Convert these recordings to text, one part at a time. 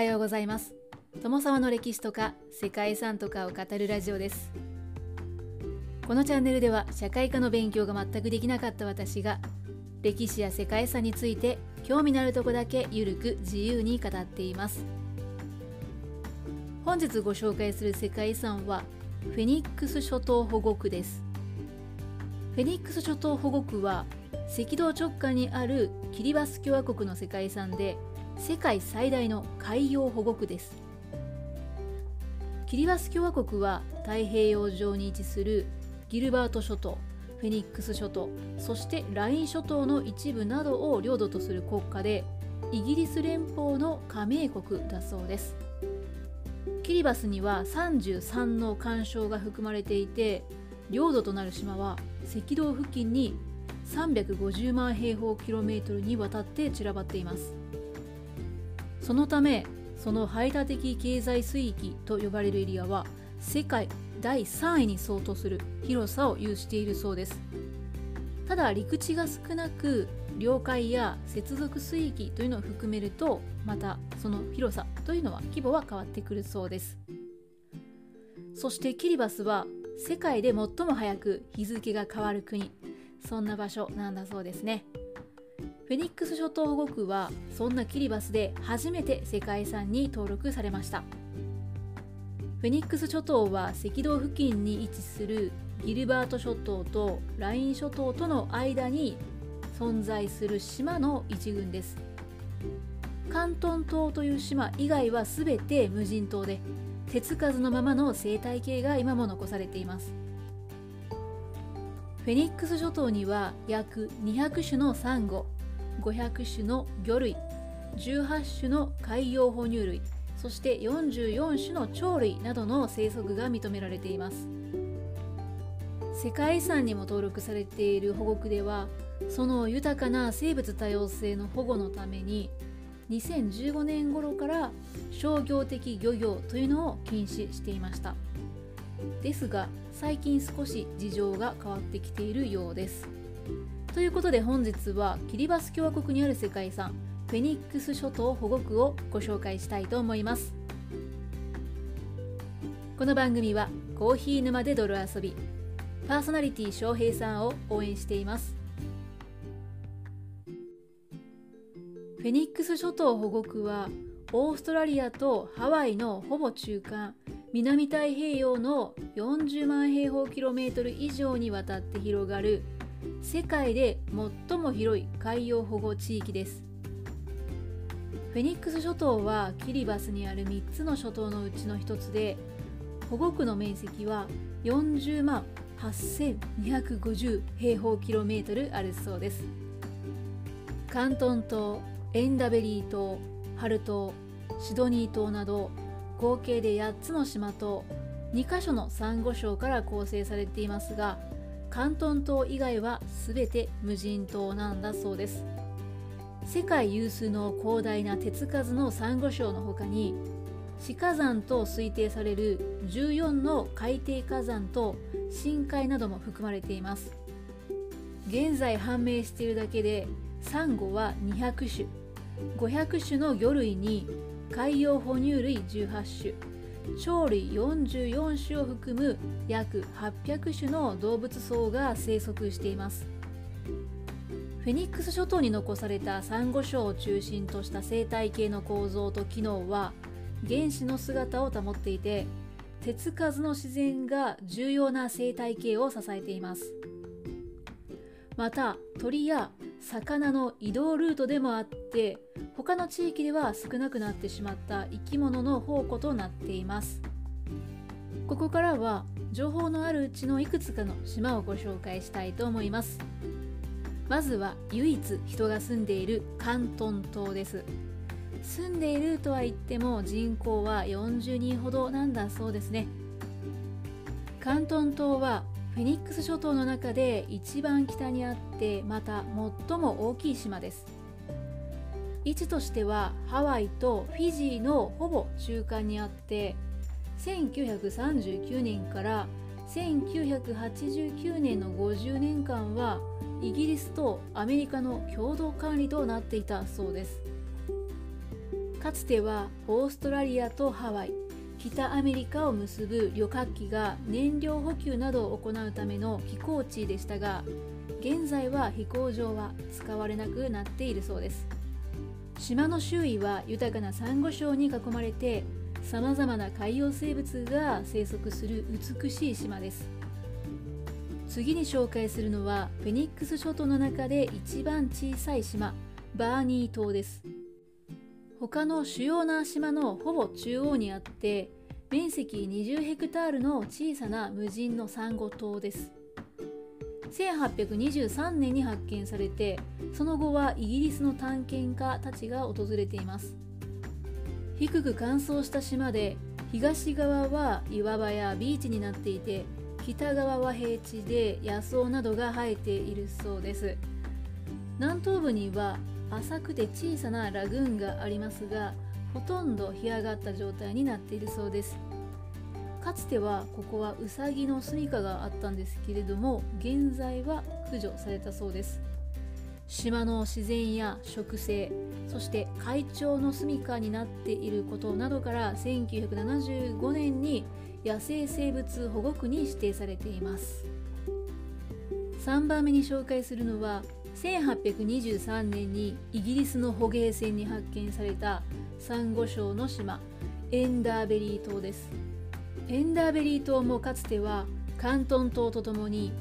はようございます。友沢の歴史とか世界遺産とかを語るラジオです。このチャンネルでは社会科の勉強が全くできなかった私が歴史や世界遺産について興味のあるとこだけゆるく自由に語っています。本日ご紹介する世界遺産はフェニックス諸島保護区です。フェニックス諸島保護区は赤道直下にあるキリバス共和国の世界遺産で世界最大の海洋保護区です。キリバス共和国は太平洋上に位置するギルバート諸島フェニックス諸島そしてライン諸島の一部などを領土とする国家でイギリス連邦の加盟国だそうです。キリバスには33の干渉が含まれていて領土となる島は赤道付近に350万平方キロメートルにわたって散らばっています。そのためその排他的経済水域と呼ばれるエリアは世界第3位に相当する広さを有しているそうです。ただ陸地が少なく領海や接続水域というのを含めるとまたその広さというのは規模は変わってくるそうです。そしてキリバスは世界で最も早く日付が変わる国。そんな場所なんだそうですね。フェニックス諸島保護区はそんなキリバスで初めて世界遺産に登録されました。フェニックス諸島は赤道付近に位置するギルバート諸島とライン諸島との間に存在する島の一群です。関東島という島以外は全て無人島で手つかずのままの生態系が今も残されています。フェニックス諸島には約200種のサンゴ500種の魚類18種の海洋哺乳類そして44種の鳥類などの生息が認められています。世界遺産にも登録されている保護区ではその豊かな生物多様性の保護のために2015年頃から商業的漁業というのを禁止していました。ですが最近少し事情が変わってきているようです。ということで本日はキリバス共和国にある世界遺産フェニックス諸島保護区をご紹介したいと思います。この番組はコーヒー沼で泥遊びパーソナリティ翔平さんを応援しています。フェニックス諸島保護区はオーストラリアとハワイのほぼ中間南太平洋の40万平方キロメートル以上にわたって広がる世界で最も広い海洋保護地域です。フェニックス諸島はキリバスにある3つの諸島のうちの1つで保護区の面積は40万8250平方キロメートルあるそうです。カントン島エンダベリー島ハル島シドニー島など合計で8つの島と2カ所のサンゴ礁から構成されていますが関東島以外は全て無人島なんだそうです。世界有数の広大な手つかずのサンゴ礁の他に死火山と推定される14の海底火山と深海なども含まれています。現在判明しているだけでサンゴは200種500種の魚類に海洋哺乳類18種鳥類44種を含む約800種の動物層が生息しています。フェニックス諸島に残されたサンゴ礁を中心とした生態系の構造と機能は原始の姿を保っていて手つかずの自然が重要な生態系を支えています。また鳥や魚の移動ルートでもあって他の地域では少なくなってしまった生き物の宝庫となっています。ここからは情報のあるうちのいくつかの島をご紹介したいと思います。まずは唯一人が住んでいる関東島です。住んでいるとは言っても人口は40人ほどなんだそうですね。関東島はフェニックス諸島の中で一番北にあってまた最も大きい島です。位置としてはハワイとフィジーのほぼ中間にあって1939年から1989年の50年間はイギリスとアメリカの共同管理となっていたそうです。かつてはオーストラリアとハワイ北アメリカを結ぶ旅客機が燃料補給などを行うための飛行地でしたが現在は飛行場は使われなくなっているそうです。島の周囲は豊かなサンゴ礁に囲まれてさまざまな海洋生物が生息する美しい島です。次に紹介するのはフェニックス諸島の中で一番小さい島バーニー島です。他の主要な島のほぼ中央にあって面積20ヘクタールの小さな無人のサンゴ島です。1823年に発見されてその後はイギリスの探検家たちが訪れています。低く乾燥した島で東側は岩場やビーチになっていて北側は平地で野草などが生えているそうです。南東部には浅くて小さなラグーンがありますがほとんど干上がった状態になっているそうです。かつてはここはウサギの住処があったんですけれども現在は駆除されたそうです。島の自然や植生そして海鳥の住処になっていることなどから1975年に野生生物保護区に指定されています。3番目に紹介するのは1823年にイギリスの捕鯨船に発見されたサンゴ礁の島エンダーベリー島です。エンダーベリー島もかつては関東島とともに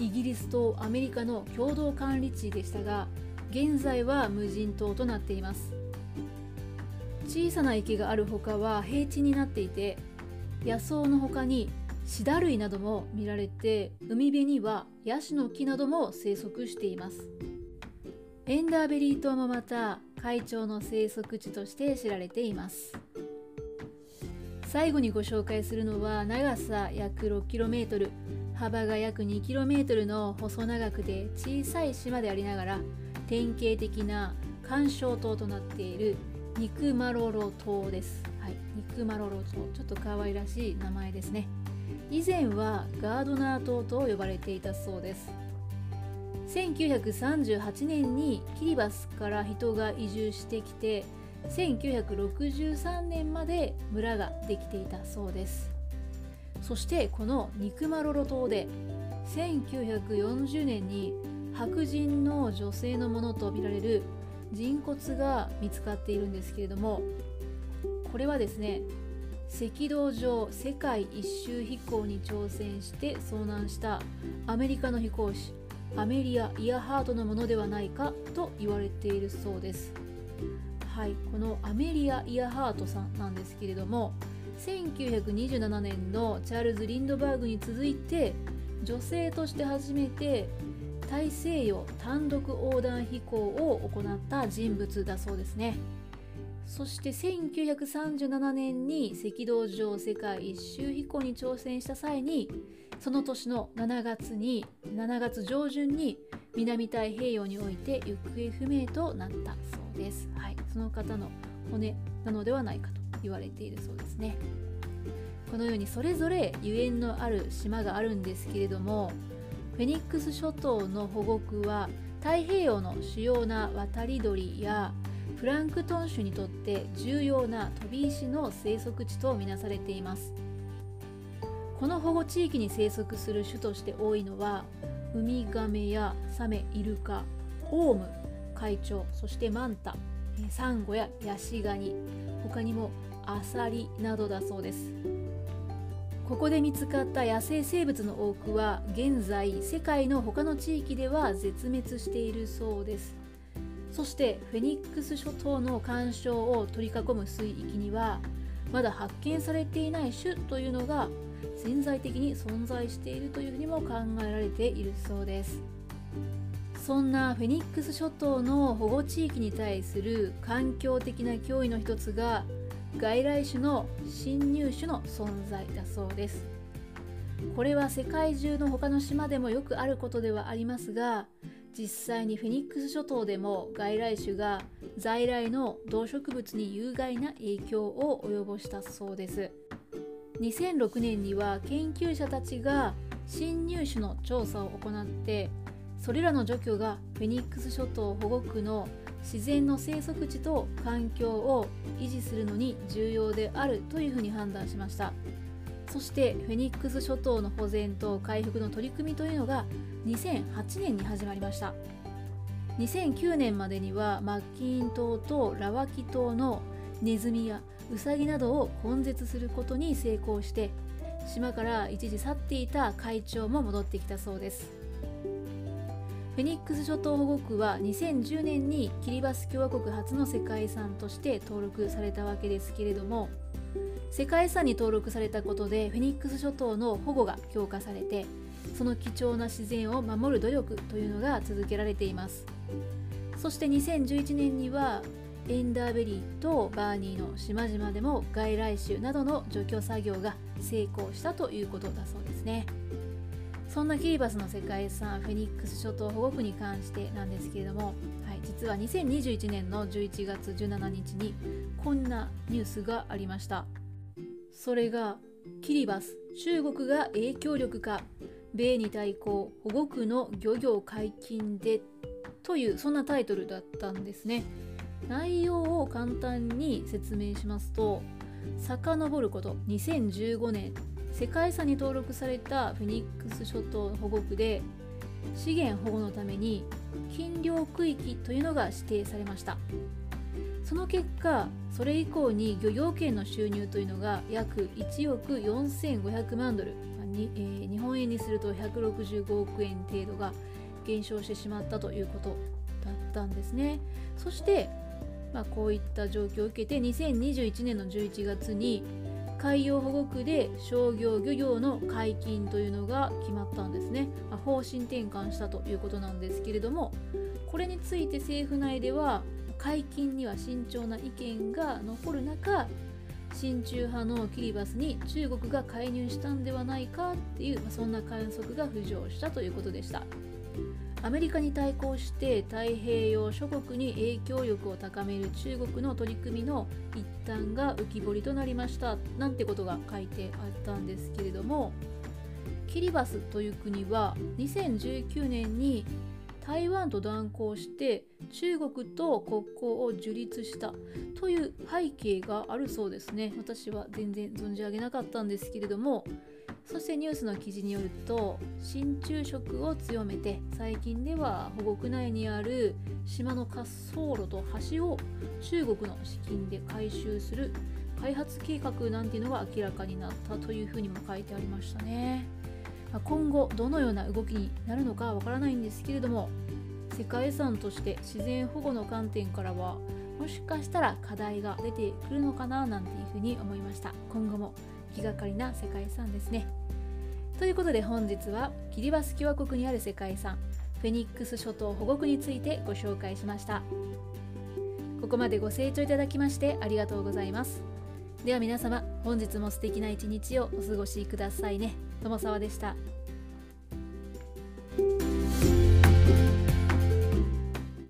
イギリスとアメリカの共同管理地でしたが現在は無人島となっています。小さな池がある他は平地になっていて野草の他にシダ類なども見られて海辺にはヤシの木なども生息しています。エンダーベリー島もまた海鳥の生息地として知られています。最後にご紹介するのは長さ約 6km 幅が約 2km の細長くて小さい島でありながら典型的な干渉島となっているニクマロロ島です。はい、ニクマロロ島、ちょっと可愛らしい名前ですね。以前はガードナー島と呼ばれていたそうです。1938年にキリバスから人が移住してきて1963年まで村ができていたそうです。そしてこのニクマロロ島で1940年に白人の女性のものとみられる人骨が見つかっているんですけれどもこれはですね赤道上世界一周飛行に挑戦して遭難したアメリカの飛行士アメリア・イヤハートのものではないかと言われているそうです。はいこのアメリア・イヤハートさんなんですけれども1927年のチャールズ・リンドバーグに続いて女性として初めて大西洋単独横断飛行を行った人物だそうですね。そして1937年に赤道上世界一周飛行に挑戦した際にその年の7月に7月上旬に南太平洋において行方不明となったそうです、です。はい、その方の骨なのではないかと言われているそうですね。このようにそれぞれゆえんのある島があるんですけれどもフェニックス諸島の保護区は太平洋の主要な渡り鳥やプランクトン種にとって重要な飛び石の生息地とみなされています。この保護地域に生息する種として多いのはウミガメやサメイルカオウム海鳥そしてマンタサンゴやヤシガニ他にもアサリなどだそうです。ここで見つかった野生生物の多くは現在世界の他の地域では絶滅しているそうです。そしてフェニックス諸島の干渉を取り囲む水域にはまだ発見されていない種というのが潜在的に存在しているというふうにも考えられているそうです。そんなフェニックス諸島の保護地域に対する環境的な脅威の一つが外来種の侵入種の存在だそうです。これは世界中の他の島でもよくあることではありますが実際にフェニックス諸島でも外来種が在来の動植物に有害な影響を及ぼしたそうです。2006年には研究者たちが侵入種の調査を行ってそれらの除去がフェニックス諸島保護区の自然の生息地と環境を維持するのに重要であるというふうに判断しました。そしてフェニックス諸島の保全と回復の取り組みというのが2008年に始まりました。2009年までにはマッキーン島とラワキ島のネズミやウサギなどを根絶することに成功して島から一時去っていた会長も戻ってきたそうです。フェニックス諸島保護区は2010年にキリバス共和国初の世界遺産として登録されたわけですけれども世界遺産に登録されたことでフェニックス諸島の保護が強化されてその貴重な自然を守る努力というのが続けられています。そして2011年にはエンダーベリーとバーニーの島々でも外来種などの除去作業が成功したということだそうですね。そんなキリバスの世界遺産フェニックス諸島保護区に関してなんですけれども、はい、実は2021年の11月17日にこんなニュースがありました。それがキリバス中国が影響力か米に対抗保護区の漁業解禁でというそんなタイトルだったんですね。内容を簡単に説明しますと遡ること2015年世界遺産に登録されたフェニックス諸島保護区で資源保護のために禁漁区域というのが指定されました。その結果それ以降に漁業権の収入というのが約1億4500万ドルに、えー、日本円にすると165億円程度が減少してしまったということだったんですね。そして、まあ、こういった状況を受けて2021年の11月に海洋保護区で商業漁業の解禁というのが決まったんですね、まあ、方針転換したということなんですけれどもこれについて政府内では解禁には慎重な意見が残る中親中派のキリバスに中国が介入したんではないかっていう、まあ、そんな観測が浮上したということでした。アメリカに対抗して太平洋諸国に影響力を高める中国の取り組みの一端が浮き彫りとなりましたなんてことが書いてあったんですけれどもキリバスという国は2019年に台湾と断交して中国と国交を樹立したという背景があるそうですね。私は全然存じ上げなかったんですけれどもそしてニュースの記事によると進駐色を強めて最近では保護区内にある島の滑走路と橋を中国の資金で改修する開発計画なんていうのが明らかになったというふうにも書いてありましたね。今後どのような動きになるのかわからないんですけれども世界遺産として自然保護の観点からはもしかしたら課題が出てくるのかななんていうふうに思いました今後も気がかりな世界遺産ですね。ということで本日はキリバス共和国にある世界遺産フェニックス諸島保護区についてご紹介しました。ここまでご清聴いただきましてありがとうございます。では皆様本日も素敵な一日をお過ごしくださいね。友沢でした。